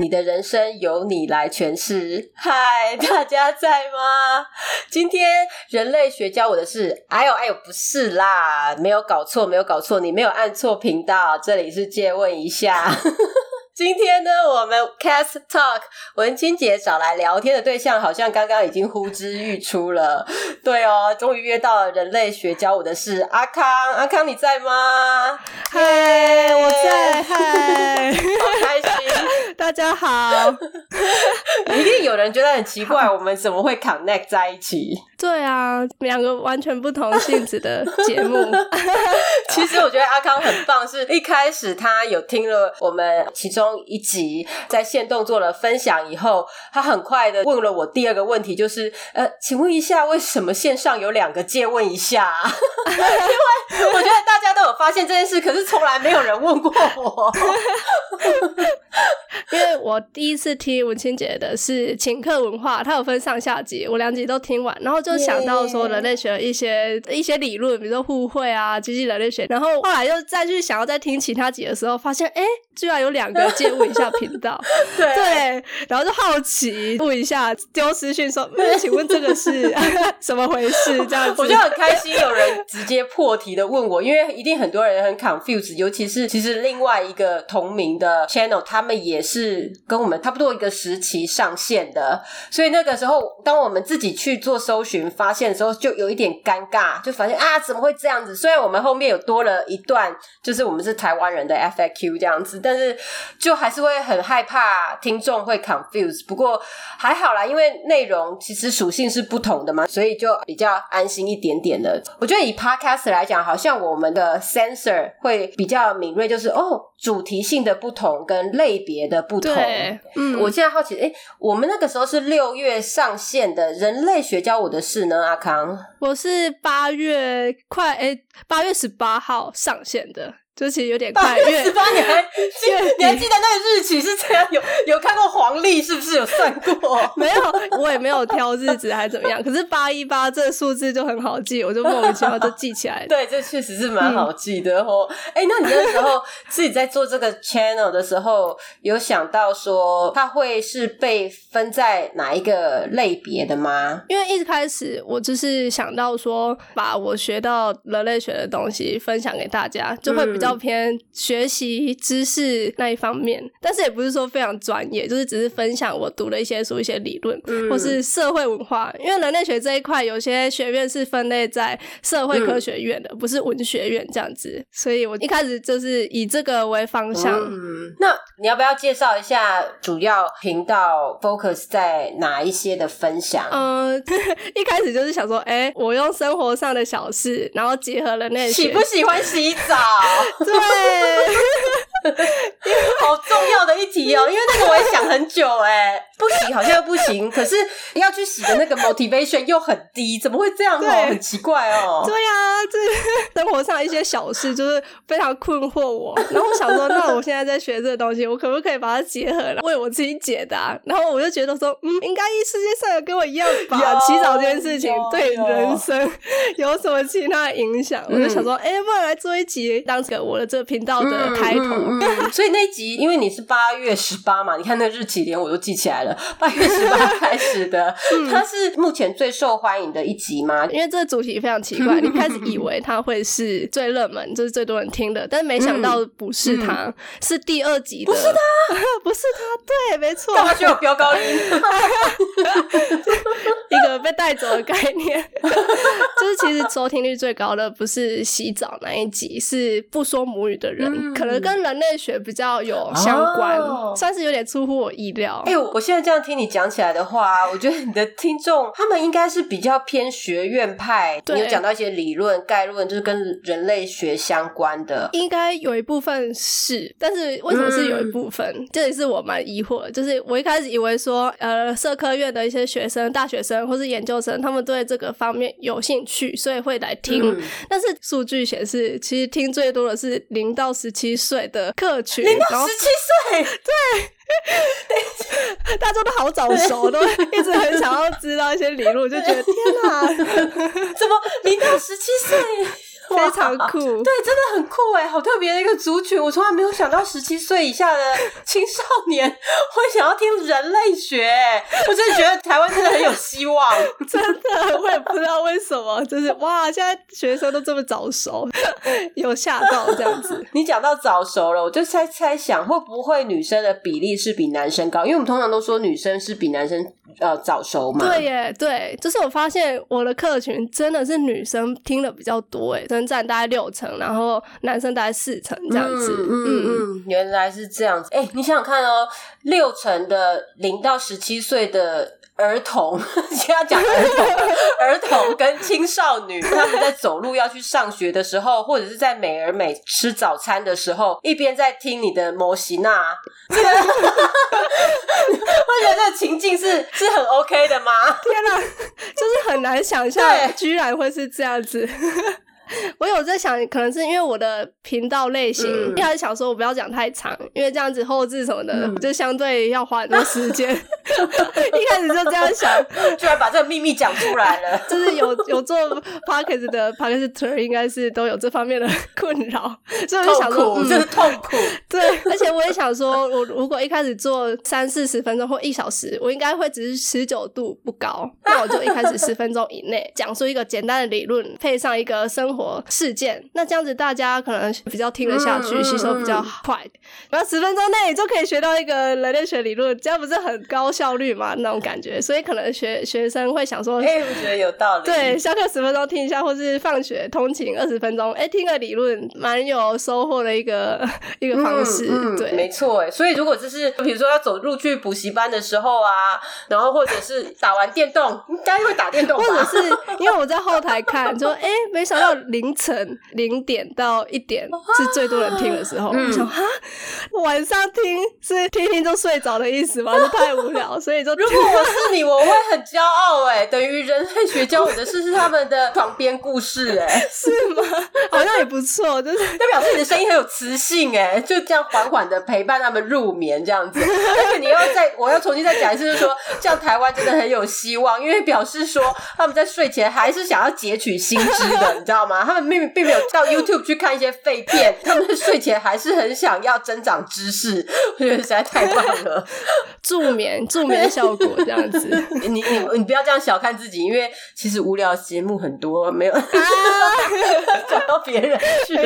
是你的人生由你来诠释。嗨，大家在吗？今天人类学教我的是，哎呦哎呦，不是啦，没有搞错，没有搞错，你没有按错频道，这里是借问一下。今天呢，我们 Cast Talk 文清姐找来聊天的对象，好像刚刚已经呼之欲出了。对哦，终于约到了人类学教我的是阿康，阿康你在吗？嗨，我在，嗨，大家好。一定有人觉得很奇怪，我们怎么会 connect 在一起？对啊，两个完全不同性质的节目。其实我觉得阿康很棒，是一开始他有听了我们其中一集在线动做了分享以后，他很快的问了我第二个问题，就是呃，请问一下，为什么线上有两个借问一下？因为我觉得大家都有发现这件事，可是从来没有人问过我。因为我第一次听文清姐的是请客文化，她有分上下集，我两集都听完，然后就想到说人类学的一些一些理论，比如说互惠啊、经济人类学，然后后来又再去想要再听其他集的时候，发现哎，居然有两个借问一下频道，对，然后就好奇问一下，丢私讯说，请问这个是 怎么回事？这样子，我就很开心，有人直接破题的问我，因为一定很多人很 confused，尤其是其实另外一个同名的 channel，他们也是跟我们差不多一个时期上线的，所以那个时候，当我们自己去做搜寻发现的时候，就有一点尴尬，就发现啊，怎么会这样子？虽然我们后面有多了一段，就是我们是台湾人的 FAQ 这样子，但是就还是会很害怕听众会 confuse。不过还好啦，因为内容其实属性是不同的嘛，所以就比较安心一点点的。我觉得以 podcast 来讲，好像我们的 sensor 会比较敏锐，就是哦，主题性的不同跟类别的不同。嗯，我现在好奇，哎，我们那个时候是六月上线的，人类学教我的事呢，阿康，我是八月快哎，八月十八号上线的。就其实有点快，月十八，你还 记？你还记得那个日期是这样？有有看过黄历是不是有算过？没有，我也没有挑日子还是怎么样。可是八一八这个数字就很好记，我就莫名其妙就记起来。对，这确实是蛮好记的哦。哎，那你那时候自己在做这个 channel 的时候，有想到说它会是被分在哪一个类别的吗？因为一开始我就是想到说，把我学到人类学的东西分享给大家，就会比较。偏学习知识那一方面，但是也不是说非常专业，就是只是分享我读的一些书、一些理论，或是社会文化。因为人类学这一块，有些学院是分类在社会科学院的，不是文学院这样子。所以我一开始就是以这个为方向。嗯那你要不要介绍一下主要频道 focus 在哪一些的分享？嗯，一开始就是想说，哎，我用生活上的小事，然后结合了那喜不喜欢洗澡？对，好重要的一题哦，因为那个我也想很久哎，不洗好像又不行，可是要去洗的那个 motivation 又很低，怎么会这样哦？很奇怪哦。对呀，这生活上一些小事就是非常困惑我，然后我想说，那我现在在学这个东西，我可不可以把它结合来，为我自己解答？然后我就觉得说，嗯，应该世界上有跟我一样吧，洗澡这件事情对人生有什么其他影响？我就想说，哎，不然来做一集当个我的这个频道的开头。所以那一集，因为你是八月十八嘛，你看那日期连我都记起来了，八月十八开始的，它是目前最受欢迎的一集吗？因为这个主题非常奇怪，你开始以为它会是最热门，就是最多人听的，但是没想到不是它，是第二集的，不是它，不是它，对，没错，干嘛就有飙高音？一个被带走的概念，收听率最高的不是洗澡那一集，是不说母语的人，可能跟人类学比较有相关，算是有点出乎我意料。哎，我现在这样听你讲起来的话，我觉得你的听众他们应该是比较偏学院派，你有讲到一些理论概论，就是跟人类学相关的，应该有一部分是，但是为什么是有一部分？这也是我蛮疑惑的。就是我一开始以为说，呃，社科院的一些学生、大学生或是研究生，他们对这个方面有兴趣，所以会来听。但是数据显示，其实听最多的是零到十七岁的客群，零到十七岁，对。大家都好早熟，都一直很想要知道一些理论，就觉得 天哪，怎么零到十七岁？非常酷。对，真的很酷哎，好特别的一个族群，我从来没有想到十七岁以下的青少年会想要听人类学，我真的觉得台湾真的很有希望，真的，我也不知道为什么，就是哇，现在学生都这么早熟，有吓到这样子。你讲到早熟了，我就猜猜想，会不会女生的比例是比男生高？因为我们通常都说女生是比男生呃早熟嘛。对耶，对，就是我发现我的客群真的是女生听的比较多，哎，真占大概六成，然后男生大概四成这样子。嗯嗯，原来是这样子。哎，你想想看哦，六成的零到十七岁的。儿童，先要讲儿童，儿童跟青少女，他们在走路要去上学的时候，或者是在美而美吃早餐的时候，一边在听你的摩西娜，我觉得这个情境是是很 OK 的吗？天哪，就是很难想象，居然会是这样子。我有在想，可能是因为我的频道类型，一开始想说我不要讲太长，因为这样子后置什么的就相对要花很多时间。一开始就这样想，居然把这个秘密讲出来了。就是有有做 p o c k e t 的 p o c k e t 应该是都有这方面的困扰，所以我就想说，就是痛苦。对，而且我也想说，我如果一开始做三四十分钟或一小时，我应该会只是持久度不高，那我就一开始十分钟以内讲述一个简单的理论，配上一个生活。事件，那这样子大家可能比较听得下去，吸收比较快。然后十分钟内就可以学到一个人类学理论，这样不是很高效率嘛？那种感觉，所以可能学学生会想说，哎，我觉得有道理。对，下课十分钟听一下，或是放学通勤二十分钟，哎，听个理论，蛮有收获的一个 一个方式。对，没错。哎，所以如果就是比如说要走入去补习班的时候啊，然后或者是打完电动，应该会打电动，或者是因为我在后台看，说，哎，没想到。凌晨零点到一点是最多人听的时候，我想哈，晚上听是听听就睡着的意思吗？就太无聊，所以就如果我是你，我会很骄傲哎，等于人类学教我的事是他们的床边故事哎，是吗？好像也不错，就是代表自己的声音很有磁性哎，就这样缓缓的陪伴他们入眠这样子。而且你要再，我要重新再讲一次，就是说，这样台湾真的很有希望，因为表示说他们在睡前还是想要截取新知的，你知道吗？他们并并没有到 YouTube 去看一些废片，他们睡前还是很想要增长知识，我觉得实在太棒了，助眠助眠效果这样子。你你你不要这样小看自己，因为其实无聊节目很多，没有找到别人去。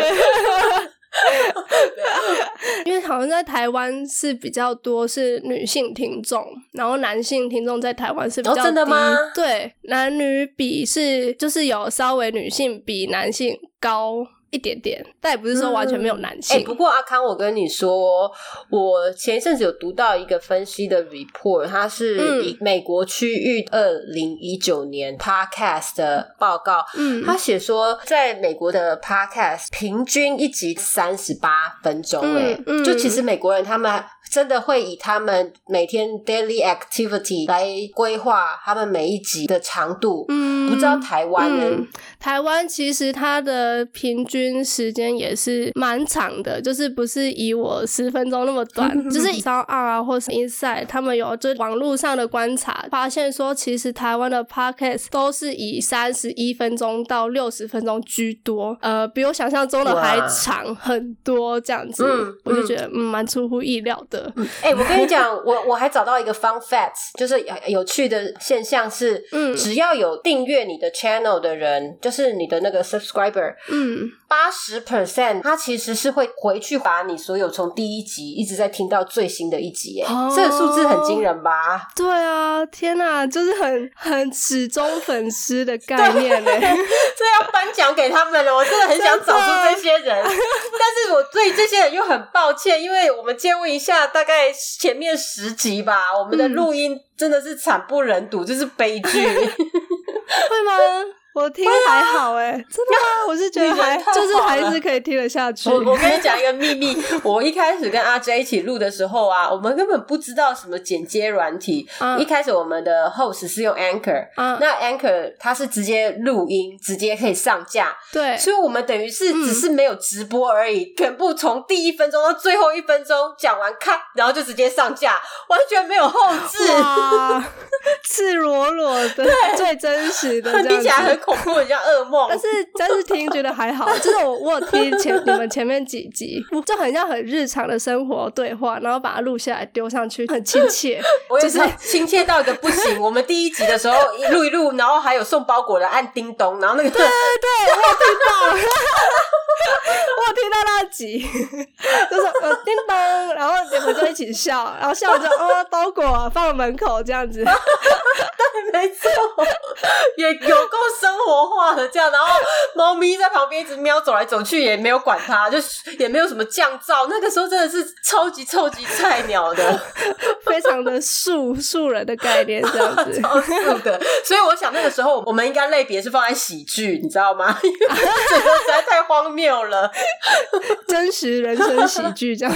因为好像在台湾是比较多是女性听众，然后男性听众在台湾是比较真的吗？对，男女比是就是有稍微女性比男性高。一点点，但也不是说完全没有男性。不过阿康，我跟你说，我前一阵子有读到一个分析的 report，它是以美国区域二零一九年 podcast 的报告。嗯，他写说，在美国的 podcast 平均一集三十八分钟，哎，就其实美国人他们。真的会以他们每天 daily activity 来规划他们每一集的长度。嗯，不知道台湾呢？台湾其实它的平均时间也是蛮长的，就是不是以我十分钟那么短，就是 以上二啊，或是 inside，他们有就网络上的观察发现说，其实台湾的 podcast 都是以三十一分钟到六十分钟居多，呃，比我想象中的还长很多这样子。我就觉得嗯，蛮出乎意料的。哎，我跟你讲，我我还找到一个 fun Facts，就是有趣的现象是，嗯，只要有订阅你的 channel 的人，就是你的那个 subscriber，嗯，八十 percent，他其实是会回去把你所有从第一集一直在听到最新的一集，哎，这个数字很惊人吧？对啊，天哪，就是很很始终粉丝的概念呢，这要颁奖给他们了，我真的很想找出这些人，但是我对这些人又很抱歉，因为我们借问一下。大概前面十集吧，我们的录音真的是惨不忍睹，就是悲剧，会吗？我听还好哎，真的吗？我是觉得还就是还是可以听得下去。我我跟你讲一个秘密，我一开始跟阿 J 一起录的时候啊，我们根本不知道什么剪接软体。一开始我们的 host 是用 Anchor，那 Anchor 它是直接录音，直接可以上架。对，所以我们等于是只是没有直播而已，全部从第一分钟到最后一分钟讲完，咔，然后就直接上架，完全没有后置。赤裸裸的，最真实的，听起来很恐怖，很像噩梦。但是但是听觉得还好，就是我我有听前你们前面几集，就很像很日常的生活对话，然后把它录下来丢上去，很亲切，就是亲切到一个不行。我们第一集的时候录一录，然后还有送包裹的按叮咚，然后那个对对对，我有听到。我有听到那集，就是呃叮咚，然后你们就一起笑，然后笑着哦包裹放门口这样子，对，没错，也有够生活化的这样，然后 猫咪在旁边一直喵走来走去，也没有管它，就是也没有什么降噪，那个时候真的是超级超级菜鸟的，非常的素素人的概念这样子，超素的，所以我想那个时候我们应该类别是放在喜剧，你知道吗？因为这个实在太荒谬了。真实人生喜剧这样，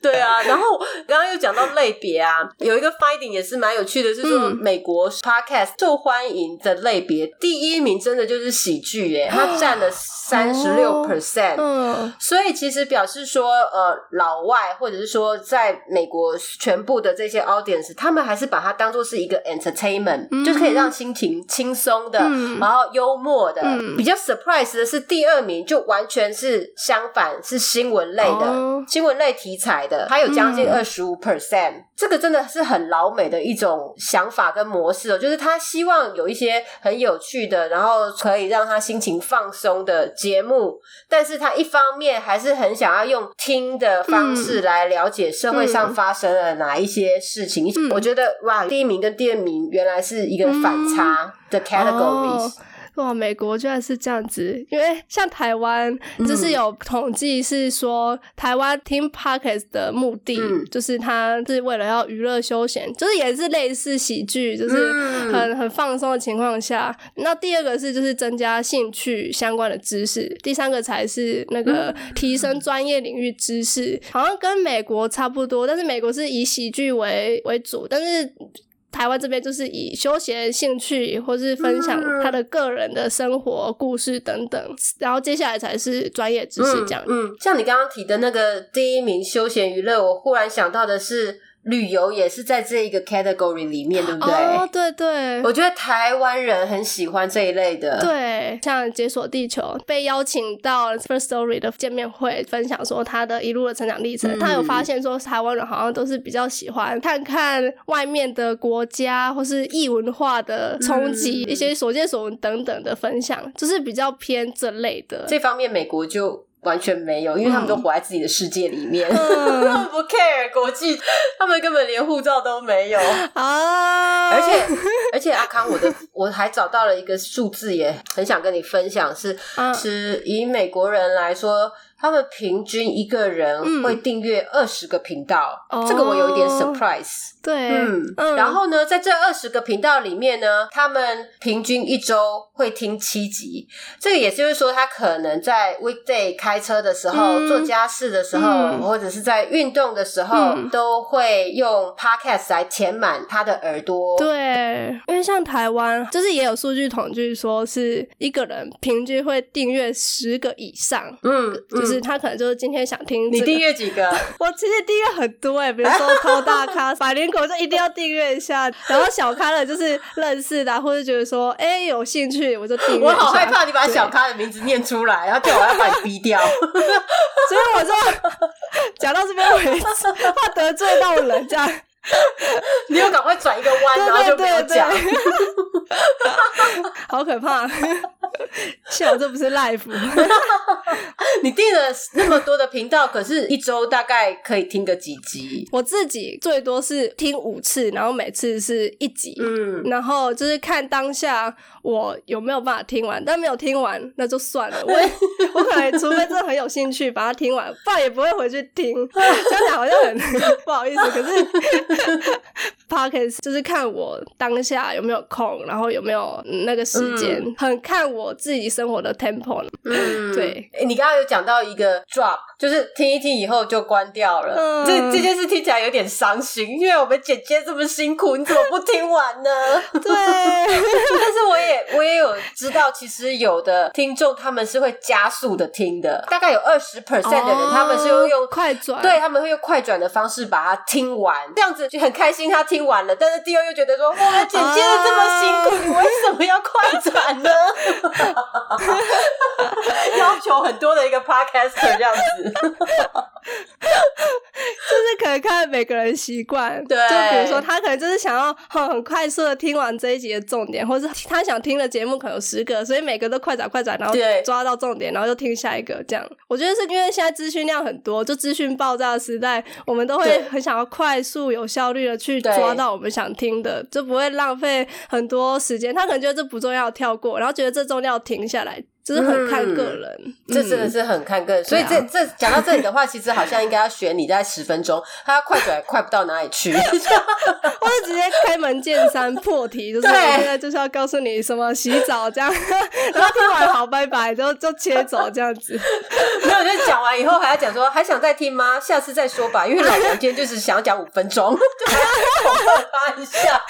对啊。然后刚刚又讲到类别啊，有一个 finding 也是蛮有趣的，是说美国 podcast 受欢迎的类别第一名真的就是喜剧耶，它占了三十六 percent。嗯，所以其实表示说，呃，老外或者是说在美国全部的这些 audience，他们还是把它当做是一个 entertainment，就可以让心情轻松的，然后幽默的。比较 surprise 的是第二名就完全是。相反是新闻类的，新闻类题材的，它有将近二十五 percent。这个真的是很老美的一种想法跟模式哦，就是他希望有一些很有趣的，然后可以让他心情放松的节目，但是他一方面还是很想要用听的方式来了解社会上发生了哪一些事情。我觉得哇，第一名跟第二名原来是一个反差的 categories。哇，美国居然是这样子，因为像台湾就是有统计是说，台湾听 podcast 的目的就是它是为了要娱乐休闲，就是也是类似喜剧，就是很很放松的情况下。那第二个是就是增加兴趣相关的知识，第三个才是那个提升专业领域知识，好像跟美国差不多，但是美国是以喜剧为为主，但是。台湾这边就是以休闲兴趣，或是分享他的个人的生活故事等等，然后接下来才是专业知识讲。嗯，像你刚刚提的那个第一名休闲娱乐，我忽然想到的是。旅游也是在这一个 category 里面，对不对？哦，对对，我觉得台湾人很喜欢这一类的。对，像解锁地球被邀请到 First Story 的见面会，分享说他的一路的成长历程。他有发现说，台湾人好像都是比较喜欢看看外面的国家或是异文化的冲击，一些所见所闻等等的分享，就是比较偏这类的。这方面，美国就。完全没有，因为他们都活在自己的世界里面，他们 不 care 国际，他们根本连护照都没有啊！而且而且阿康，我的我还找到了一个数字，也很想跟你分享，是是以美国人来说。他们平均一个人会订阅二十个频道，这个我有一点 surprise。对，嗯，然后呢，在这二十个频道里面呢，他们平均一周会听七集。这个也就是说，他可能在 weekday 开车的时候、做家事的时候，或者是在运动的时候，都会用 podcast 来填满他的耳朵。对，因为像台湾，就是也有数据统计说，是一个人平均会订阅十个以上。嗯，就是。他可能就是今天想听。你订阅几个？我其实订阅很多哎，比如说超大咖、百灵狗就一定要订阅一下。然后小咖的，就是认识的，或者觉得说哎有兴趣，我就订阅。我好害怕你把小咖的名字念出来，然后叫我要把你逼掉。所以我说讲到这边为止，怕得罪到人，这样。你又赶快转一个弯，然后就没有讲。好可怕！幸好这不是 live。你订了那么多的频道，可是一周大概可以听个几集？我自己最多是听五次，然后每次是一集。嗯，然后就是看当下我有没有办法听完，但没有听完那就算了。我 我可能除非真的很有兴趣把它听完，不然也不会回去听。这样讲好像很 不好意思，可是 podcast 就是看我当下有没有空，然后有没有那个时间，很看我自己生活的 tempo。嗯，对。你刚刚有讲到一个 drop。就是听一听以后就关掉了。嗯这这件事听起来有点伤心，因为我们姐姐这么辛苦，你怎么不听完呢？对，但是我也我也有知道，其实有的听众他们是会加速的听的，大概有二十 percent 的人、他们是用用哦快转，对，他们会用快转的方式把它听完，这样子就很开心，他听完了。但是第二又觉得说，哇，姐姐的这么辛苦，你为什么要快转呢？要求很多的一个 podcaster 这样子，就是可能看每个人习惯，对。就比如说他可能就是想要很很快速的听完这一集的重点，或是他想听的节目可能有十个，所以每个都快转快转，然后抓到重点，然后就听下一个。这样，我觉得是因为现在资讯量很多，就资讯爆炸的时代，我们都会很想要快速有效率的去抓到我们想听的，就不会浪费很多时间。他可能觉得这不重要跳过，然后觉得这重要停下来，就是很看个人。这真的嗯是很看个人。所以这啊这讲到这里的话，其实好像应该要选你在十分钟，他快转快不到哪里去。或者直接开门见山破题，就是现在就是要告诉你什么洗澡这样，然后听完好拜拜，然后就切走这样子。没有，就讲完以后还要讲说，还想再听吗？下次再说吧，因为老娘今天就是想要讲五分钟，对，我发一下。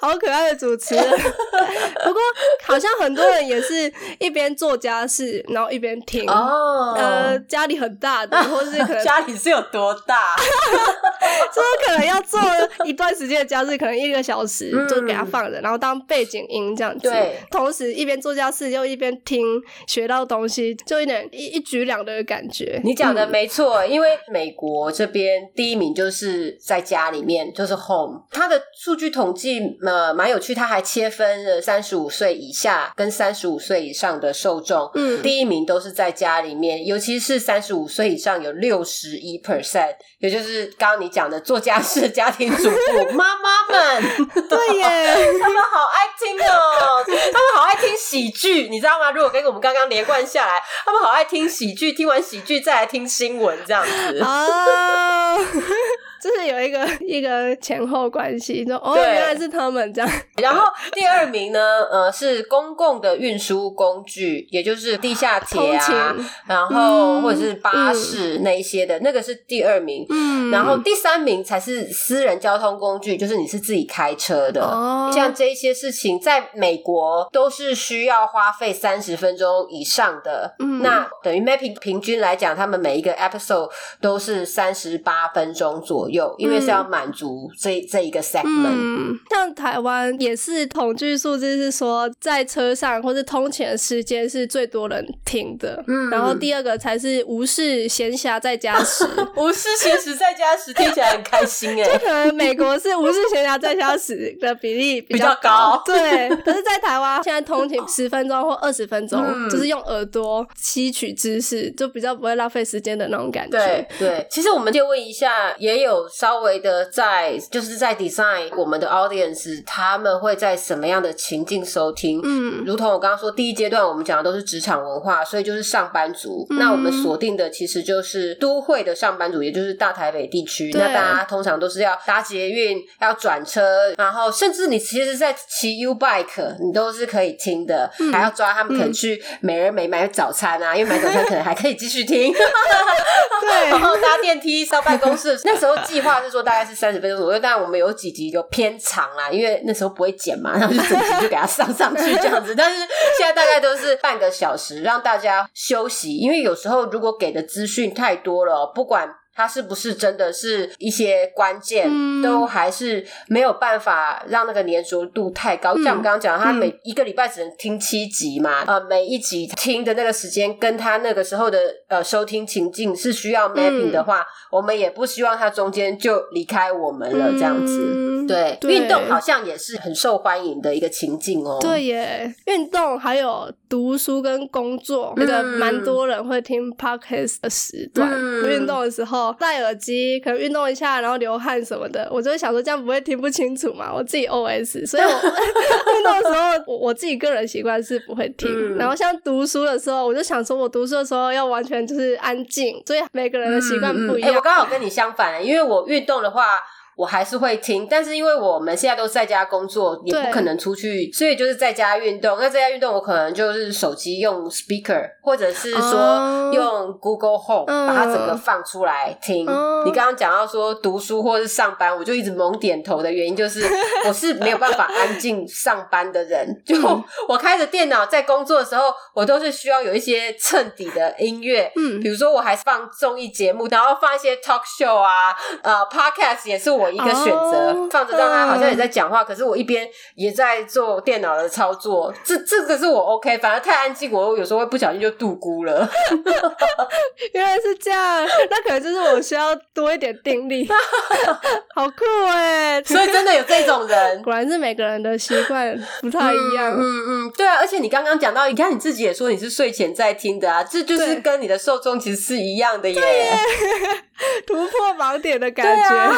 好可爱的主持人。不过好像很多人也是一边做家事，然后一边听。哦呃，家里很大的，或是可能 家里是有多大？就是可能要做一段时间的家事，可能一个小时，嗯就给它放着，然后当背景音这样子。对，同时一边做家事又一边听，学到东西，就有点一一举两得的感觉。你讲的嗯没错，因为美国这边第一名就是在家里面，就是 home。它的数据统计呃蛮有趣，它还切分了三十五岁以下跟三十五岁以上的受众。嗯第一名都是在家里面，尤其是三十五岁以上有六十一 percent，也就是刚刚你讲的做家事的家庭主妇妈妈们，对耶，他们好爱听哦，他们好爱听喜剧，你知道吗？如果跟我们刚刚连贯下来，他们好爱听喜剧，听完喜剧再来听新闻这样子。啊，就是有一个 一个前后关系，就哦，原来是他们这样。然后第二名呢，呃，是公共的运输工具，也就是地下铁啊，然后嗯或者是巴士那一些的，那个是第二名。嗯然后第三名才是私人交通工具，就是你是自己开车的。哦像这些事情，在美国都是需要花费三十分钟以上的。嗯那等于 mapping 平均来讲，他们每一个 episode 都是三十八分钟左右，因为是要满足这这一个 segment。嗯，像台湾也是统计数字是说，在车上或是通勤的时间是最多人听的，嗯然后第二个才是无事闲暇在家时。无事闲时在家时听起来很开心哎、可能美国是无事闲暇在家时的比例 比比较高，高对。可是，在台湾现在通勤十分钟或二十分钟，嗯就是用耳朵吸取知识，就比较不会浪费时间的那种感觉。对对，其实我们就问一下，也有稍微的在就是在 design 我们的 audience，他们会在什么样的情境收听？嗯如同我刚刚说，第一阶段我们讲的都是职场文化，所以就是上班族。嗯那我们锁定的其实就是都会的上班族，也就是大台北地区。那大家通常都是要搭捷运、要转车，然后甚至你其实，在骑 U bike，你都是可以听的，嗯还要抓他们可能去美人美买早餐啊，因为买早餐可能还可以继续听。对 然后搭电梯上办公室，那时候计划是说大概是三十分钟左右，但我们有几集就偏长啦，因为那时候不会剪嘛，然后就整集就给它上上去这样子。但是现在大概都是半个小时，让大家休息，因为有时候如果给的资讯太多了，不管。它是不是真的是一些关键，嗯都还是没有办法让那个粘着度太高。像我们刚刚讲，他每一个礼拜只能听七集嘛，呃，每一集听的那个时间跟他那个时候的呃收听情境是需要 mapping 的话，我们也不希望他中间就离开我们了，这样子。嗯对，对运动好像也是很受欢迎的一个情境哦。对耶，运动还有读书跟工作，那个蛮多人会听 podcast 的时段。嗯运动的时候戴耳机，可能运动一下，然后流汗什么的，我就会想说这样不会听不清楚嘛？我自己 OS，所以我 运动的时候，我我自己个人习惯是不会听。嗯然后像读书的时候，我就想说我读书的时候要完全就是安静，所以每个人的习惯不一样。哎、我刚好跟你相反，因为我运动的话。我还是会听，但是因为我们现在都在家工作，也不可能出去，所以就是在家运动。那在家运动，我可能就是手机用 speaker，或者是说用 Google Home 把它整个放出来听。你刚刚讲到说读书或是上班，我就一直猛点头的原因，就是我是没有办法安静上班的人。就我开着电脑在工作的时候，我都是需要有一些衬底的音乐，嗯，比如说我还是放综艺节目，然后放一些 talk show 啊，呃，podcast 也是我。我一个选择放着，让他好像也在讲话，可是我一边也在做电脑的操作。这这个是我 OK，反而太安静，我有时候会不小心就度孤了。原来是这样，那可能就是我需要多一点定力。好酷哎！所以真的有这种人，果然是每个人的习惯不太一样。嗯嗯。而且你刚刚讲到，你看你自己也说你是睡前在听的啊，这就是跟你的受众其实是一样的耶。突破盲点的感觉。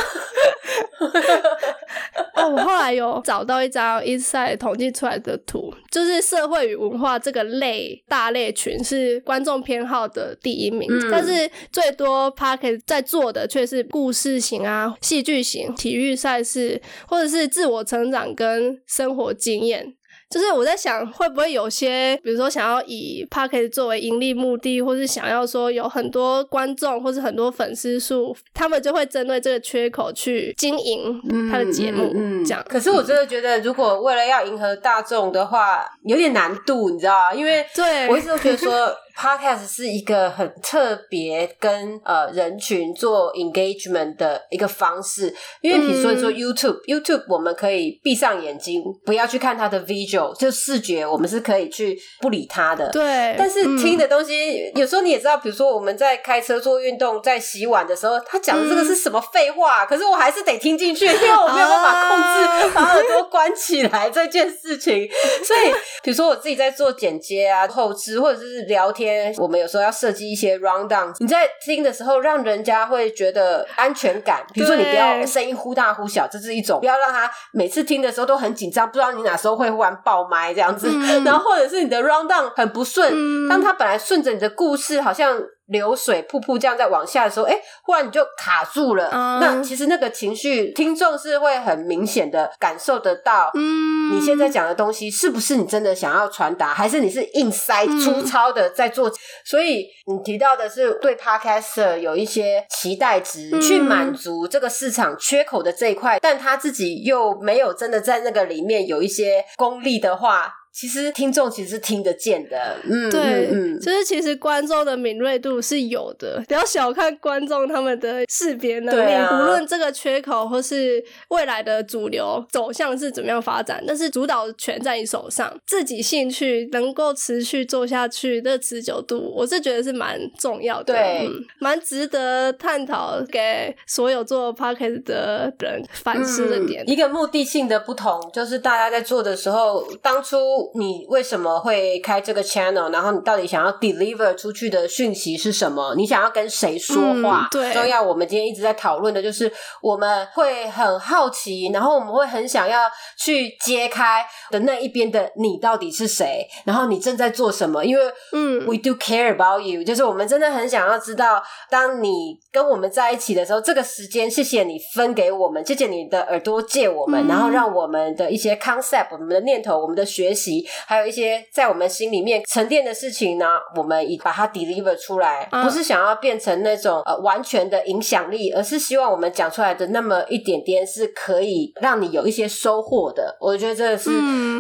哦，我后来有找到一张 Inside 统计出来的图，就是社会与文化这个类大类群是观众偏好的第一名，但是最多 p a r k 在做的却是故事型啊、戏剧型、体育赛事，或者是自我成长跟生活经验。就是我在想，会不会有些，比如说想要以 p a c k e t 作为盈利目的，或是想要说有很多观众或是很多粉丝数，他们就会针对这个缺口去经营他的节目，这样。可是我真的觉得，如果为了要迎合大众的话，有点难度，你知道吗？因为对我一直都觉得说。Podcast 是一个很特别跟呃人群做 engagement 的一个方式，因为比如说说 YouTube，YouTube 我们可以闭上眼睛，不要去看它的 visual，就视觉，我们是可以去不理它的。对。但是听的东西，有时候你也知道，比如说我们在开车做运动，在洗碗的时候，他讲的这个是什么废话？可是我还是得听进去，因为我没有办法控制 把耳朵关起来这件事情。所以，比如说我自己在做剪接啊、后置或者是聊天。我们有时候要设计一些 round down，你在听的时候，让人家会觉得安全感。比如说，你不要声音忽大忽小，这是一种；不要让他每次听的时候都很紧张，不知道你哪时候会忽然爆麦这样子。然后，或者是你的 rundown 很不顺，当他本来顺着你的故事，好像。流水瀑布这样在往下的时候，哎，忽然你就卡住了。那其实那个情绪，听众是会很明显的感受得到。嗯，你现在讲的东西是不是你真的想要传达，还是你是硬塞粗糙的在做？所以你提到的是对 Podcaster 有一些期待值，去满足这个市场缺口的这一块，但他自己又没有真的在那个里面有一些功力的话。其实听众其实是听得见的，嗯，对，嗯，就是其实观众的敏锐度是有的，不要小看观众他们的识别能力。无论这个缺口或是未来的主流走向是怎么样发展，但是主导权在你手上，自己兴趣能够持续做下去的持久度，我是觉得是蛮重要的，对，蛮值得探讨给所有做 podcast 的人反思的点。一个目的性的不同，就是大家在做的时候，当初。你为什么会开这个 channel？然后你到底想要 deliver 出去的讯息是什么？你想要跟谁说话？对，重要。我们今天一直在讨论的就是，我们会很好奇，然后我们会很想要去揭开的那一边的你到底是谁？然后你正在做什么？因为，嗯，we do care about you，就是我们真的很想要知道，当你跟我们在一起的时候，这个时间，谢谢你分给我们，谢谢你的耳朵借我们，然后让我们的一些 concept、我们的念头、我们的学习。还有一些在我们心里面沉淀的事情呢，我们已把它 deliver 出来，不是想要变成那种呃完全的影响力，而是希望我们讲出来的那么一点点是可以让你有一些收获的。我觉得这是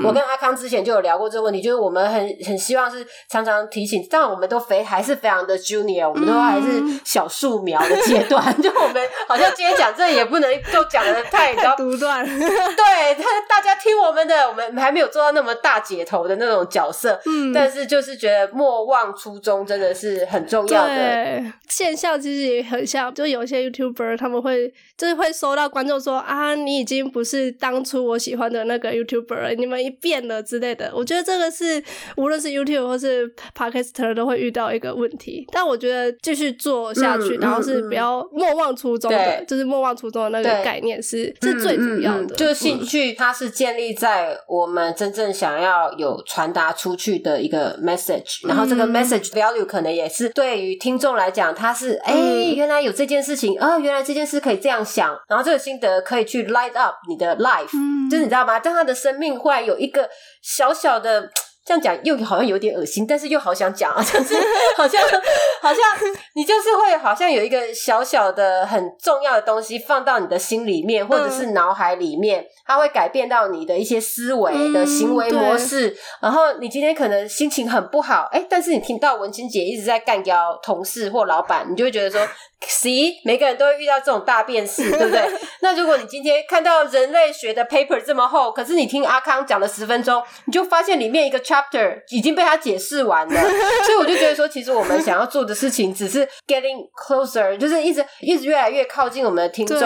我跟阿康之前就有聊过这个问题，就是我们很很希望是常常提醒，但我们都非还是非常的 junior，我们都还是小树苗的阶段，就我们好像今天讲这也不能够讲的太 独断，对，他大家听我们的，我们还没有做到那么大。解头的那种角色，嗯，但是就是觉得莫忘初衷真的是很重要的现象，其实也很像，就有些 YouTuber 他们会就是会收到观众说啊，你已经不是当初我喜欢的那个 YouTuber，你们一变了之类的。我觉得这个是无论是 YouTube 或是 Podcaster 都会遇到一个问题，但我觉得继续做下去，然后是不要莫忘初衷的，就是莫忘初衷的那个概念是是最主要的。就是兴趣，它是建立在我们真正想要。要有传达出去的一个 message，然后这个 message value 可能也是对于听众来讲，他是哎，原来有这件事情啊，原来这件事可以这样想，然后这个心得可以去 light up 你的 life，就是你知道吗？当他的生命忽然有一个小小的。这样讲又好像有点恶心，但是又好想讲啊，就是好像好像你就是会好像有一个小小的很重要的东西放到你的心里面，或者是脑海里面，它会改变到你的一些思维的行为模式。然后你今天可能心情很不好，哎，但是你听到文清姐一直在干掉同事或老板，你就会觉得说。C，每个人都会遇到这种大变事，对不对？那如果你今天看到人类学的 paper 这么厚，可是你听阿康讲了十分钟，你就发现里面一个 chapter 已经被他解释完了。所以我就觉得说，其实我们想要做的事情只是 getting closer，就是一直一直越来越靠近我们的听众，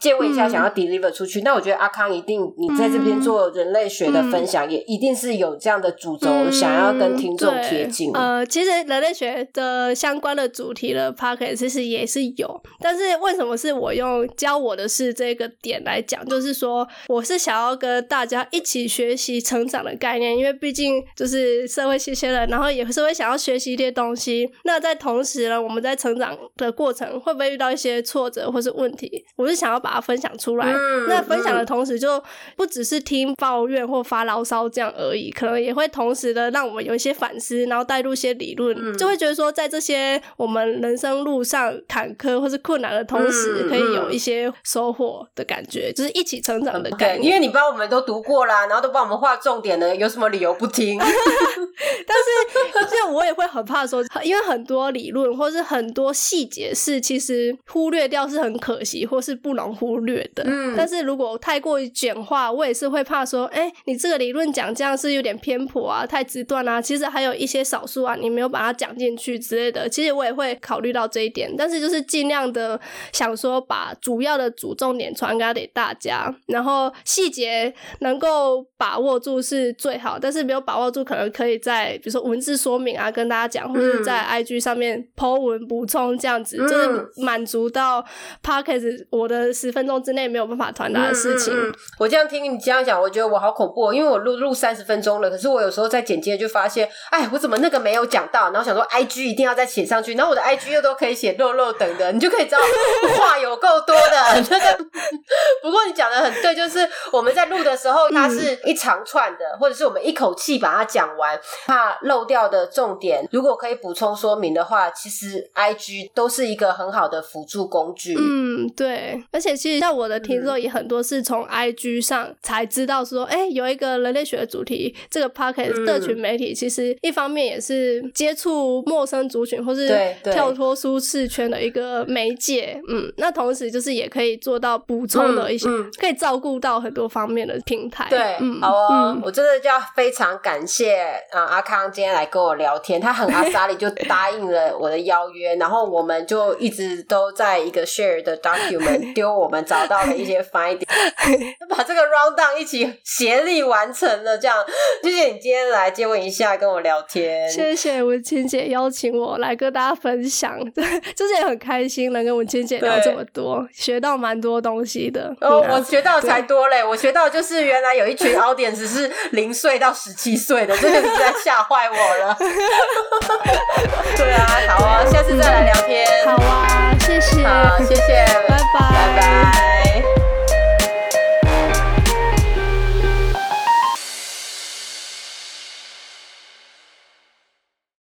借问一下想要 deliver 出去。那我觉得阿康一定，你在这边做人类学的分享，也一定是有这样的主轴，想要跟听众贴近。呃，其实人类学的相关的主题的 p o c k e t 其实也是。有，但是为什么是我用教我的是这个点来讲？就是说，我是想要跟大家一起学习成长的概念，因为毕竟就是社会新鲜人，然后也是会想要学习一些东西。那在同时呢，我们在成长的过程会不会遇到一些挫折或是问题？我是想要把它分享出来。那分享的同时，就不只是听抱怨或发牢骚这样而已，可能也会同时的让我们有一些反思，然后带入一些理论，就会觉得说，在这些我们人生路上坎。科或是困难的同时，可以有一些收获的感觉，就是一起成长的感觉。因为你帮我们都读过啦，然后都帮我们画重点了，有什么理由不听？但是，这我也会很怕说，因为很多理论或是很多细节是其实忽略掉是很可惜，或是不能忽略的。嗯，但是如果太过于简化，我也是会怕说，哎，你这个理论讲这样是有点偏颇啊，太直断啊。其实还有一些少数啊，你没有把它讲进去之类的。其实我也会考虑到这一点，但是就是。尽量的想说把主要的主重点传达给大家，然后细节能够把握住是最好，但是没有把握住，可能可以在比如说文字说明啊，跟大家讲，或者在 IG 上面 Po 文补充这样子，就是满足到 Podcast 我的十分钟之内没有办法传达的事情。我这样听你这样讲，我觉得我好恐怖，因为我录录三十分钟了，可是我有时候在剪接就发现，哎，我怎么那个没有讲到，然后想说 IG 一定要再写上去，然后我的 IG 又都可以写肉肉你就可以知道话有够多的。那 个，不过你讲的很对，就是我们在录的时候，它是一长串的，或者是我们一口气把它讲完，怕漏掉的重点，如果可以补充说明的话，其实 I G 都是一个很好的辅助工具。嗯，对。而且其实像我的听众也很多是从 I G 上才知道说，哎，有一个人类学的主题，这个 Pocket 社群媒体，其实一方面也是接触陌生族群，或是跳脱舒适圈的一个。呃，媒介，嗯，那同时就是也可以做到补充的一些，可以照顾到很多方面的平台。对，好哦，我真的要非常感谢啊，阿康今天来跟我聊天，他很阿萨里就答应了我的邀约，然后我们就一直都在一个 share 的 document 丢我们找到的一些 finding，把这个 rundown 一起协力完成了，这样谢谢你今天来接吻一下跟我聊天，谢谢文清姐邀请我来跟大家分享，对 就是也很开。心能跟我们芊芊聊这么多，学到蛮多东西的。哦，我学到才多嘞！我学到就是原来有一群 audience 是零岁到十七岁的，真的是在吓坏我了。对啊，好啊，下次再来聊天。好啊，谢谢，好，谢谢，拜拜。